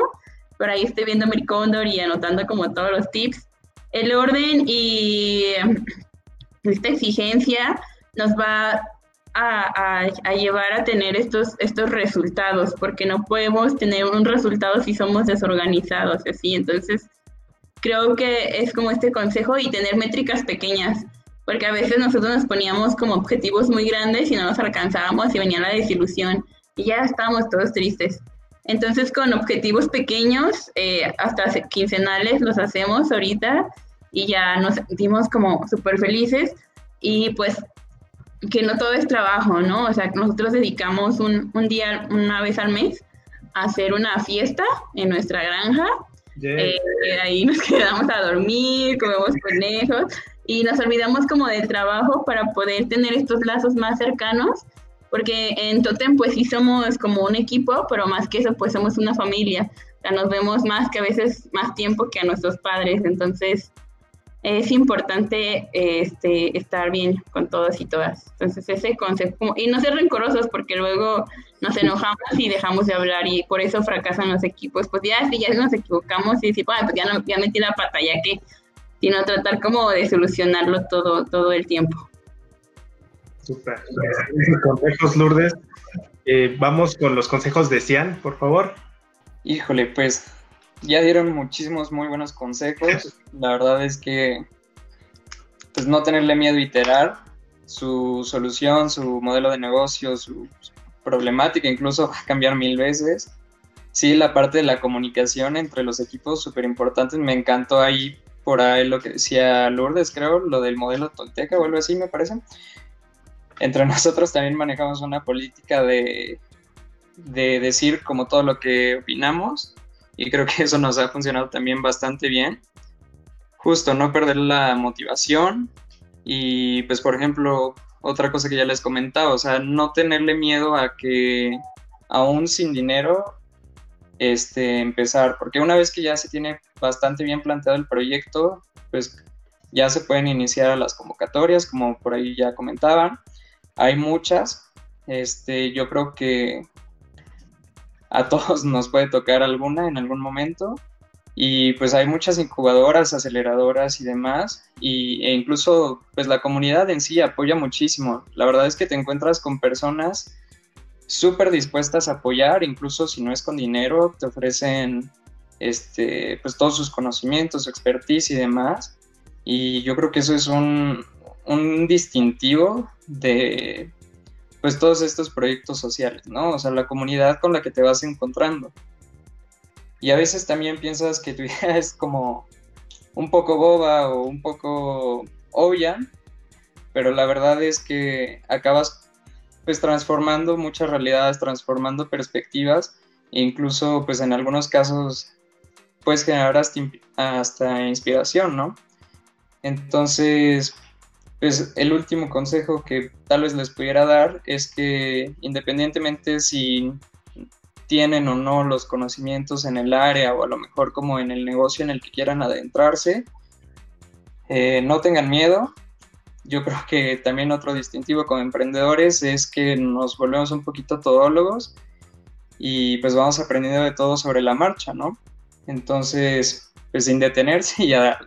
pero ahí estoy viendo mi cóndor y anotando como todos los tips. El orden y esta exigencia nos va a, a, llevar a tener estos, estos resultados, porque no podemos tener un resultado si somos desorganizados, así. Entonces, creo que es como este consejo y tener métricas pequeñas, porque a veces nosotros nos poníamos como objetivos muy grandes y no nos alcanzábamos y venía la desilusión y ya estábamos todos tristes. Entonces con objetivos pequeños, eh, hasta quincenales los hacemos ahorita y ya nos sentimos como súper felices y pues que no todo es trabajo, ¿no? O sea, nosotros dedicamos un, un día, una vez al mes, a hacer una fiesta en nuestra granja eh, ahí nos quedamos a dormir, comemos conejos y nos olvidamos como del trabajo para poder tener estos lazos más cercanos, porque en Totem pues sí somos como un equipo, pero más que eso pues somos una familia, o sea, nos vemos más que a veces más tiempo que a nuestros padres, entonces es importante este, estar bien con todos y todas. Entonces ese concepto, y no ser rencorosos porque luego nos enojamos y dejamos de hablar y por eso fracasan los equipos. Pues ya, si ya nos equivocamos y decir, pues ya, no, ya metí la pata, ya que, sino tratar como de solucionarlo todo, todo el tiempo. Súper. Consejos, Lourdes. Eh, vamos con los consejos de Cian, por favor. Híjole, pues ya dieron muchísimos muy buenos consejos. La verdad es que pues no tenerle miedo a iterar su solución, su modelo de negocio, su problemática, incluso cambiar mil veces. Sí, la parte de la comunicación entre los equipos, súper importante. Me encantó ahí por ahí lo que decía Lourdes, creo, lo del modelo Tolteca o algo así, me parece. Entre nosotros también manejamos una política de, de decir como todo lo que opinamos y creo que eso nos ha funcionado también bastante bien. Justo, no perder la motivación y pues por ejemplo, otra cosa que ya les comentaba, o sea, no tenerle miedo a que aún sin dinero este, empezar, porque una vez que ya se tiene bastante bien planteado el proyecto, pues ya se pueden iniciar las convocatorias, como por ahí ya comentaban. Hay muchas. Este, yo creo que a todos nos puede tocar alguna en algún momento. Y pues hay muchas incubadoras, aceleradoras y demás. Y, e incluso pues la comunidad en sí apoya muchísimo. La verdad es que te encuentras con personas súper dispuestas a apoyar, incluso si no es con dinero, te ofrecen este, pues todos sus conocimientos, su expertise y demás. Y yo creo que eso es un, un distintivo de pues todos estos proyectos sociales, ¿no? O sea, la comunidad con la que te vas encontrando. Y a veces también piensas que tu idea es como un poco boba o un poco obvia, pero la verdad es que acabas pues transformando muchas realidades, transformando perspectivas, e incluso pues en algunos casos puedes generar hasta, hasta inspiración, ¿no? Entonces, pues el último consejo que tal vez les pudiera dar es que independientemente si tienen o no los conocimientos en el área o a lo mejor como en el negocio en el que quieran adentrarse, eh, no tengan miedo. Yo creo que también otro distintivo como emprendedores es que nos volvemos un poquito todólogos y pues vamos aprendiendo de todo sobre la marcha, ¿no? Entonces, pues sin detenerse y a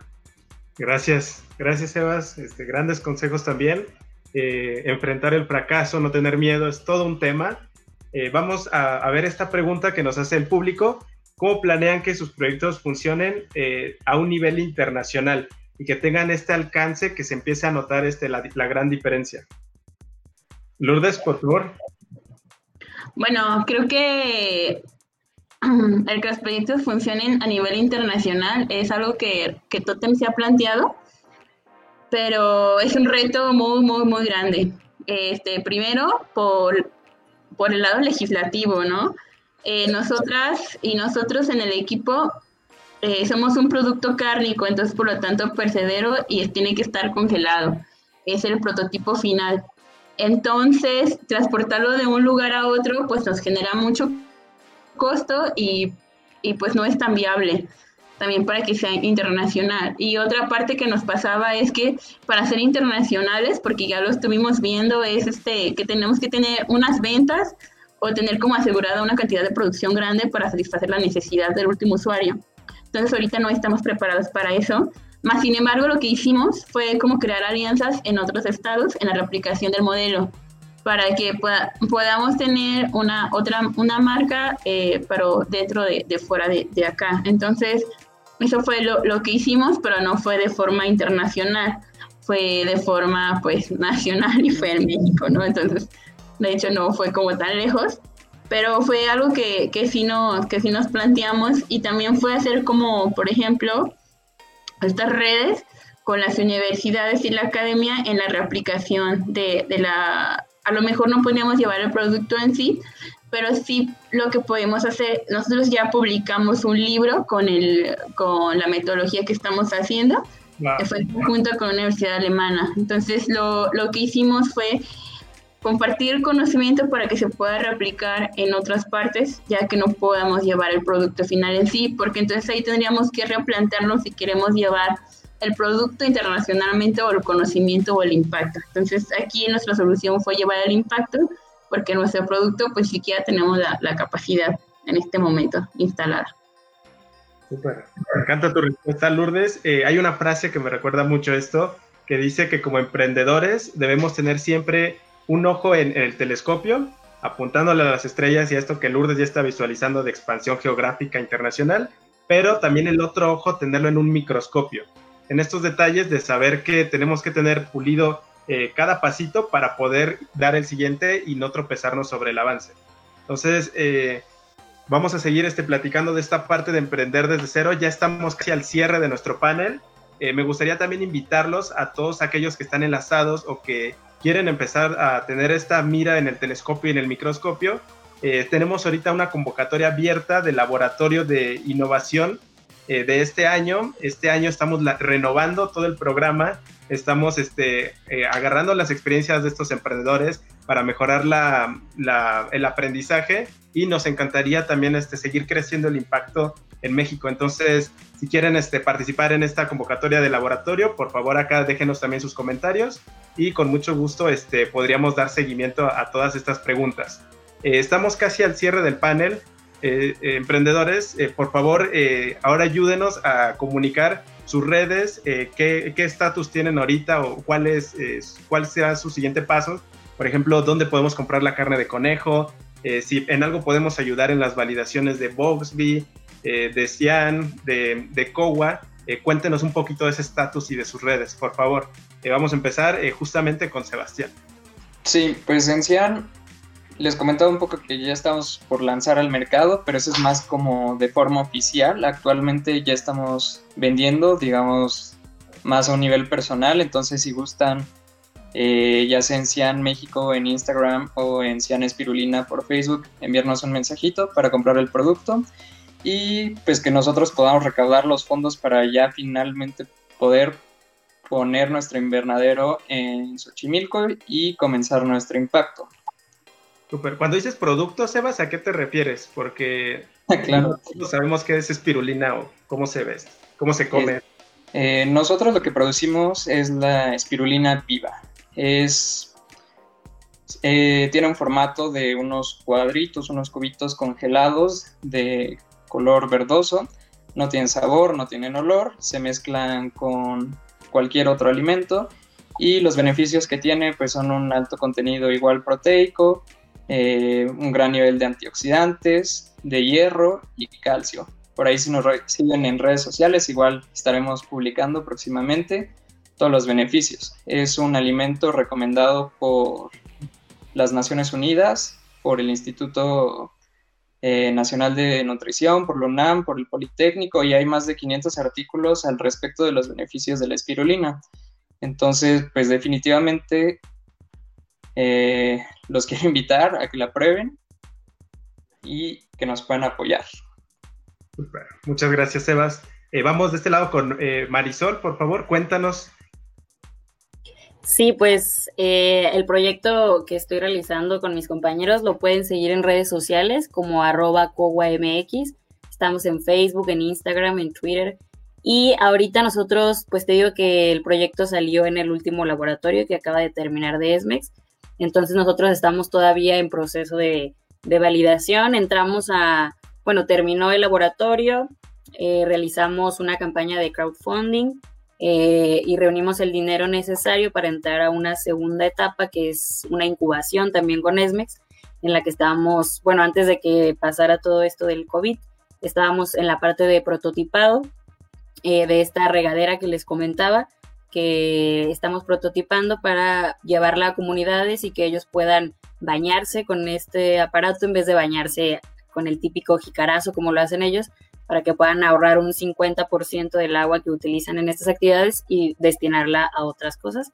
Gracias, gracias Sebas. Este, grandes consejos también. Eh, enfrentar el fracaso, no tener miedo, es todo un tema. Eh, vamos a, ver esta pregunta que nos hace el público. ¿Cómo planean que sus proyectos funcionen eh, a un nivel internacional y que tengan este alcance que se empiece a notar este, la, la gran diferencia? Lourdes, por favor. Bueno, creo que el que los proyectos funcionen a nivel internacional es algo que, que Totem se ha planteado, pero es un reto muy, muy, muy grande. Este, primero, por, por el lado legislativo, ¿no? Eh, nosotras y nosotros en el equipo eh, somos un producto cárnico, entonces por lo tanto persevero y tiene que estar congelado. Es el prototipo final. Entonces, transportarlo de un lugar a otro, pues nos genera mucho costo y, y pues no es tan viable también para que sea internacional. Y otra parte que nos pasaba es que para ser internacionales, porque ya lo estuvimos viendo, es este que tenemos que tener unas ventas o tener como asegurada una cantidad de producción grande para satisfacer la necesidad del último usuario. Entonces ahorita no estamos preparados para eso. Más sin embargo, lo que hicimos fue como crear alianzas en otros estados en la replicación del modelo para que podamos tener una otra una marca eh, pero dentro de, fuera de, acá entonces eso fue lo, lo, que hicimos pero no fue de forma internacional. Fue de forma pues nacional y fue en México no entonces de hecho no fue como tan lejos. Pero fue algo que, que sí nos que sí nos planteamos y también fue hacer como por ejemplo estas redes con las universidades y la academia en la reaplicación de, de la a lo mejor no podríamos llevar el producto en sí, pero sí lo que podemos hacer, nosotros ya publicamos un libro con, el, con la metodología que estamos haciendo, que fue junto con la Universidad Alemana. Entonces lo, lo que hicimos fue compartir conocimiento para que se pueda replicar en otras partes, ya que no podamos llevar el producto final en sí, porque entonces ahí tendríamos que replantearnos si queremos llevar el producto internacionalmente o el conocimiento o el impacto. Entonces aquí nuestra solución fue llevar el impacto porque nuestro producto pues siquiera tenemos la, capacidad en este momento instalada. Súper. Me encanta tu respuesta, Lourdes. Eh, hay una frase que me recuerda mucho esto, que dice que como emprendedores debemos tener siempre un ojo en, en el telescopio, apuntándole a las estrellas y a esto que Lourdes ya está visualizando de expansión geográfica internacional, pero también el otro ojo tenerlo en un microscopio en estos detalles de saber que tenemos que tener pulido eh, cada pasito para poder dar el siguiente y no tropezarnos sobre el avance. Entonces, eh, vamos a seguir este, platicando de esta parte de emprender desde cero. Ya estamos casi al cierre de nuestro panel. Eh, me gustaría también invitarlos a todos aquellos que están enlazados o que quieren empezar a tener esta mira en el telescopio y en el microscopio. tenemos ahorita una convocatoria abierta del laboratorio de innovación de este año. Este año estamos renovando todo el programa, estamos este, eh, agarrando las experiencias de estos emprendedores para mejorar la, el aprendizaje y nos encantaría también este, seguir creciendo el impacto en México. Entonces, si quieren este, participar en esta convocatoria de laboratorio, por favor acá déjenos también sus comentarios y con mucho gusto este, podríamos dar seguimiento a todas estas preguntas. Eh, estamos casi al cierre del panel. Eh, eh, emprendedores, eh, por favor, ahora ayúdenos a comunicar sus redes, qué estatus tienen ahorita o cuál, es, cuál será su siguiente paso. Por ejemplo, dónde podemos comprar la carne de conejo, eh, si en algo podemos ayudar en las validaciones de Boxby, eh, de Cian, de, de cuéntenos un poquito de ese estatus y de sus redes, por favor. vamos a empezar justamente con Sebastián. Sí, pues en Cian les comentaba un poco que ya estamos por lanzar al mercado, pero eso es más como de forma oficial. Actualmente ya estamos vendiendo, digamos, más a un nivel personal, entonces si gustan, eh, ya sea en Cian México en Instagram o en Cian Espirulina por Facebook, enviarnos un mensajito para comprar el producto y pues que nosotros podamos recaudar los fondos para ya finalmente poder poner nuestro invernadero en Xochimilco y comenzar nuestro impacto. Super. Cuando dices producto, Sebas, ¿a qué te refieres? Porque claro. no sabemos qué es espirulina o cómo se ve, cómo se come. Eh, eh, nosotros lo que producimos es la espirulina viva. Es, eh, tiene un formato de unos cuadritos, unos cubitos congelados de color verdoso. No tienen sabor, no tienen olor, se mezclan con cualquier otro alimento y los beneficios que tiene pues son un alto contenido igual proteico, eh, un gran nivel de antioxidantes, de hierro y calcio. Por ahí si nos siguen en redes sociales, igual estaremos publicando próximamente todos los beneficios. Es un alimento recomendado por las Naciones Unidas, por el Instituto eh, Nacional de Nutrición, por la UNAM, por el Politécnico, y hay más de 500 artículos al respecto de los beneficios de la espirulina. Entonces, pues definitivamente eh, los quiero invitar a que la prueben y que nos puedan apoyar. Muchas gracias, Sebas. Eh, vamos de este lado con eh, Marisol, por favor, cuéntanos. Sí, pues el proyecto que estoy realizando con mis compañeros lo pueden seguir en redes sociales como arroba MX. Estamos en Facebook, en Instagram, en Twitter. Y ahorita nosotros, pues te digo que el proyecto salió en el último laboratorio que acaba de terminar de ESMEX. Entonces nosotros estamos todavía en proceso de, validación. Entramos a, bueno, terminó el laboratorio, eh, realizamos una campaña de crowdfunding eh, y reunimos el dinero necesario para entrar a una segunda etapa que es una incubación también con ESMEX, en la que estábamos, bueno, antes de que pasara todo esto del COVID, estábamos en la parte de prototipado eh, de esta regadera que les comentaba que estamos prototipando para llevarla a comunidades y que ellos puedan bañarse con este aparato en vez de bañarse con el típico jicarazo como lo hacen ellos, para que puedan ahorrar un 50% del agua que utilizan en estas actividades y destinarla a otras cosas.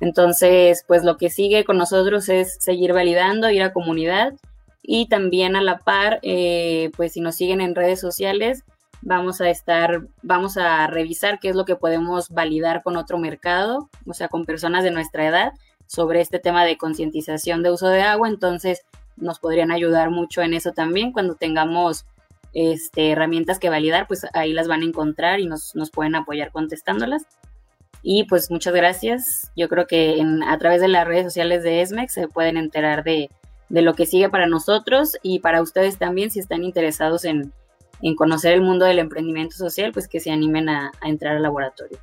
Entonces, pues lo que sigue con nosotros es seguir validando, ir a comunidad y también a la par, eh, pues si nos siguen en redes sociales, vamos a estar, vamos a revisar qué es lo que podemos validar con otro mercado, o sea, con personas de nuestra edad sobre este tema de concientización de uso de agua, entonces nos podrían ayudar mucho en eso también cuando tengamos este, herramientas que validar, pues ahí las van a encontrar y nos, nos pueden apoyar contestándolas. Y pues muchas gracias. Yo creo que a través de las redes sociales de ESMEX se pueden enterar de, de lo que sigue para nosotros y para ustedes también si están interesados en, en conocer el mundo del emprendimiento social, pues que se animen a, entrar al laboratorio.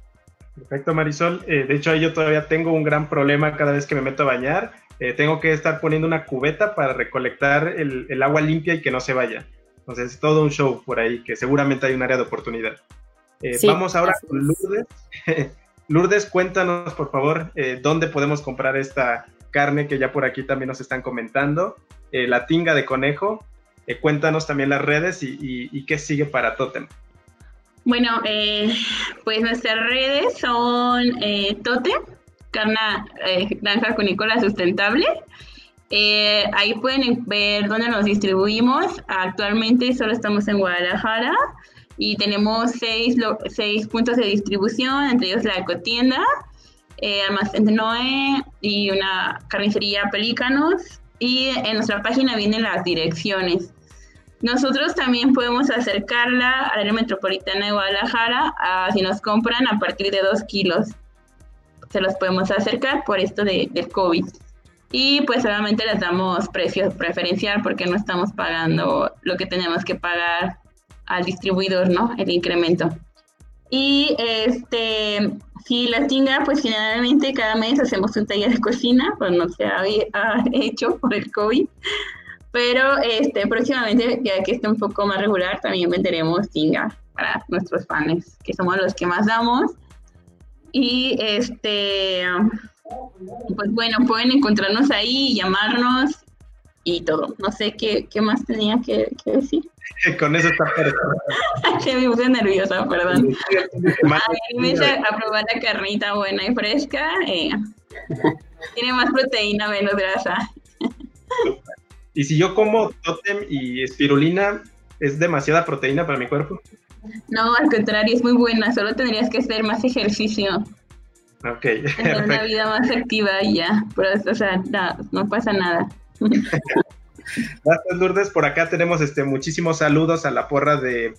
Perfecto, Marisol. Eh, de hecho, yo todavía tengo un gran problema cada vez que me meto a bañar. Eh, tengo que estar poniendo una cubeta para recolectar el, agua limpia y que no se vaya. Entonces, es todo un show por ahí, que seguramente hay un área de oportunidad. Eh, vamos ahora con Lourdes. Lourdes, cuéntanos, por favor, dónde podemos comprar esta carne que ya por aquí también nos están comentando. la tinga de conejo, eh, cuéntanos también las redes y, qué sigue para Totem. Bueno, eh, pues nuestras redes son eh, Totem, Carna Granja Cunícola Sustentable. ahí pueden ver dónde nos distribuimos. Actualmente solo estamos en Guadalajara y tenemos seis, seis puntos de distribución, entre ellos la ecotienda, almacén de Noé y una carnicería Pelícanos. Y en nuestra página vienen las direcciones. Nosotros también podemos acercarla al área metropolitana de Guadalajara si nos compran a partir de 2 kilos. Se los podemos acercar por esto de, del COVID. Y pues obviamente les damos precio preferencial porque no estamos pagando lo que tenemos que pagar al distribuidor, ¿no? El incremento. Y este, si la tinga, pues generalmente cada mes hacemos un taller de cocina, pues no se ha hecho por el COVID Pero este, próximamente, ya que esté un poco más regular, también venderemos Tinga para nuestros fans, que somos los que más damos. Y este, pues bueno, pueden encontrarnos ahí, llamarnos y todo. No sé qué, qué más tenía que, decir. Con eso está perfecto. me puse nerviosa, perdón. Me hice a probar la carnita buena y fresca. Eh, tiene más proteína, menos grasa. Y si yo como totem y espirulina, ¿es demasiada proteína para mi cuerpo? No, al contrario, es muy buena. Solo tendrías que hacer más ejercicio. Ok. Tener una vida más activa y ya. Pero, o sea, no, no pasa nada. Gracias, Lourdes. Por acá tenemos este, muchísimos saludos a la porra de,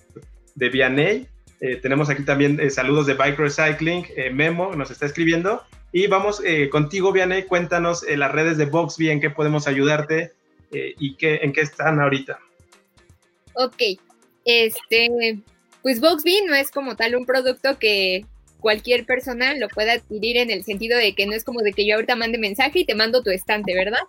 de Vianney. Eh, tenemos aquí también eh, saludos de Bike Recycling. Eh, Memo nos está escribiendo. Y vamos contigo, Vianney. Cuéntanos las redes de Boxby, en qué podemos ayudarte y qué, en qué están ahorita. Ok. Este, pues Boxby no es como tal un producto que cualquier persona lo pueda adquirir en el sentido de que no es como de que yo ahorita mande mensaje y te mando tu estante, ¿verdad?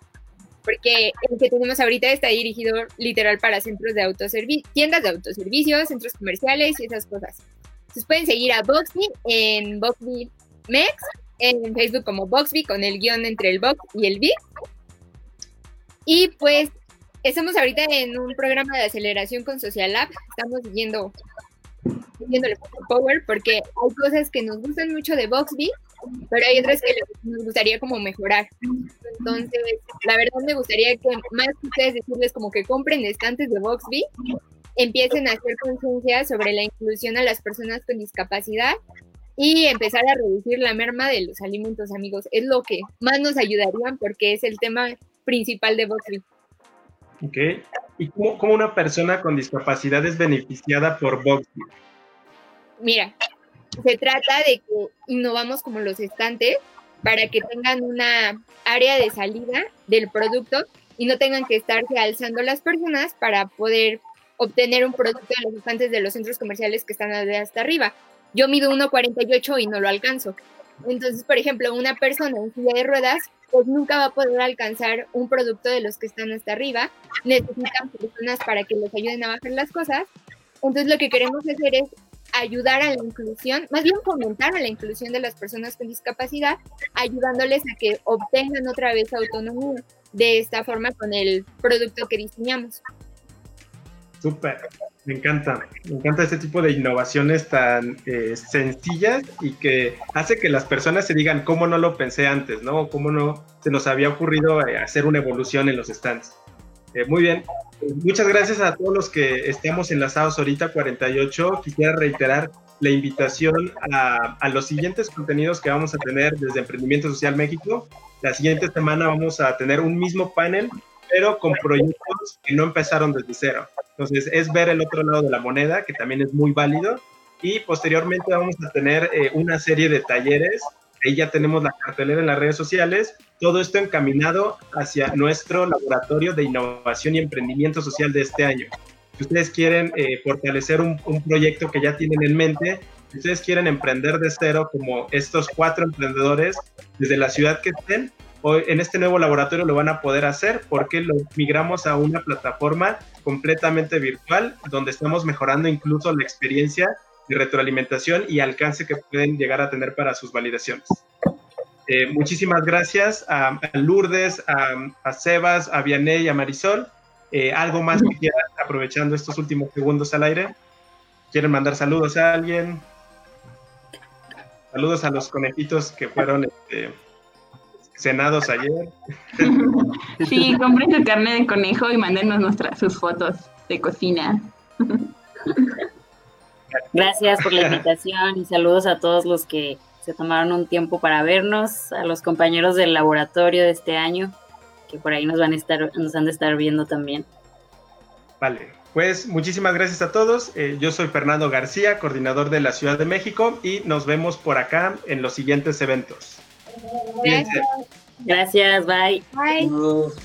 Porque el que tenemos ahorita está dirigido literal para centros de autoservicio, tiendas de autoservicio, centros comerciales y esas cosas. Entonces pueden seguir a Boxby en Boxby Mex, en Facebook como Boxby con el guion entre el Box y el B. Y pues estamos ahorita en un programa de aceleración con Social Lab. Estamos siguiendo viéndole power porque hay cosas que nos gustan mucho de Boxby, pero hay otras que nos gustaría como mejorar. Entonces, la verdad me gustaría que más que ustedes decirles como que compren estantes de Boxby, empiecen a hacer conciencia sobre la inclusión a las personas con discapacidad y empezar a reducir la merma de los alimentos, amigos. Es lo que más nos ayudarían porque es el tema principal de Boxby. Ok. ¿Y cómo, cómo una persona con discapacidad es beneficiada por Boxby? Mira, se trata de que innovamos como los estantes para que tengan una área de salida del producto y no tengan que estarse alzando las personas para poder obtener un producto de los estantes de los centros comerciales que están hasta arriba. Yo mido 1,48 y no lo alcanzo. Entonces, por ejemplo, una persona en silla de ruedas, pues nunca va a poder alcanzar un producto de los que están hasta arriba. Necesitan personas para que les ayuden a bajar las cosas. Entonces, lo que queremos hacer es ayudar a la inclusión, más bien fomentar a la inclusión de las personas con discapacidad, ayudándoles a que obtengan otra vez autonomía de esta forma con el producto que diseñamos. Súper, me encanta, me encanta este tipo de innovaciones tan eh, sencillas y que hace que las personas se digan cómo no lo pensé antes, ¿no? Cómo no se nos había ocurrido eh, hacer una evolución en los stands. Eh, muy bien, Muchas gracias a todos los que estamos enlazados ahorita 48. Quisiera reiterar la invitación a, a, los siguientes contenidos que vamos a tener desde Emprendimiento Social México. La siguiente semana vamos a tener un mismo panel, pero con proyectos que no empezaron desde cero. Entonces es ver el otro lado de la moneda, que también es muy válido. Y posteriormente vamos a tener eh, una serie de talleres Ahí ya tenemos la cartelera en las redes sociales. Todo esto encaminado hacia nuestro laboratorio de innovación y emprendimiento social de este año. Si ustedes quieren eh, fortalecer un, proyecto que ya tienen en mente, si ustedes quieren emprender de cero como estos cuatro emprendedores desde la ciudad que estén, hoy en este nuevo laboratorio lo van a poder hacer porque lo migramos a una plataforma completamente virtual donde estamos mejorando incluso la experiencia retroalimentación y alcance que pueden llegar a tener para sus validaciones. Eh, muchísimas gracias a, Lourdes, a, Sebas, a Vianey a Marisol. Eh, ¿Algo más que quieran aprovechando estos últimos segundos al aire? ¿Quieren mandar saludos a alguien? Saludos a los conejitos que fueron este, cenados ayer. Sí, compren su carne de conejo y mándenos nuestras, sus fotos de cocina. Gracias por la invitación y saludos a todos los que se tomaron un tiempo para vernos, a los compañeros del laboratorio de este año, que por ahí nos van a estar, nos han de estar viendo también. Vale, pues muchísimas gracias a todos. Eh, yo soy Fernando García, coordinador de la Ciudad de México, y nos vemos por acá en los siguientes eventos. Gracias, bye. Bye.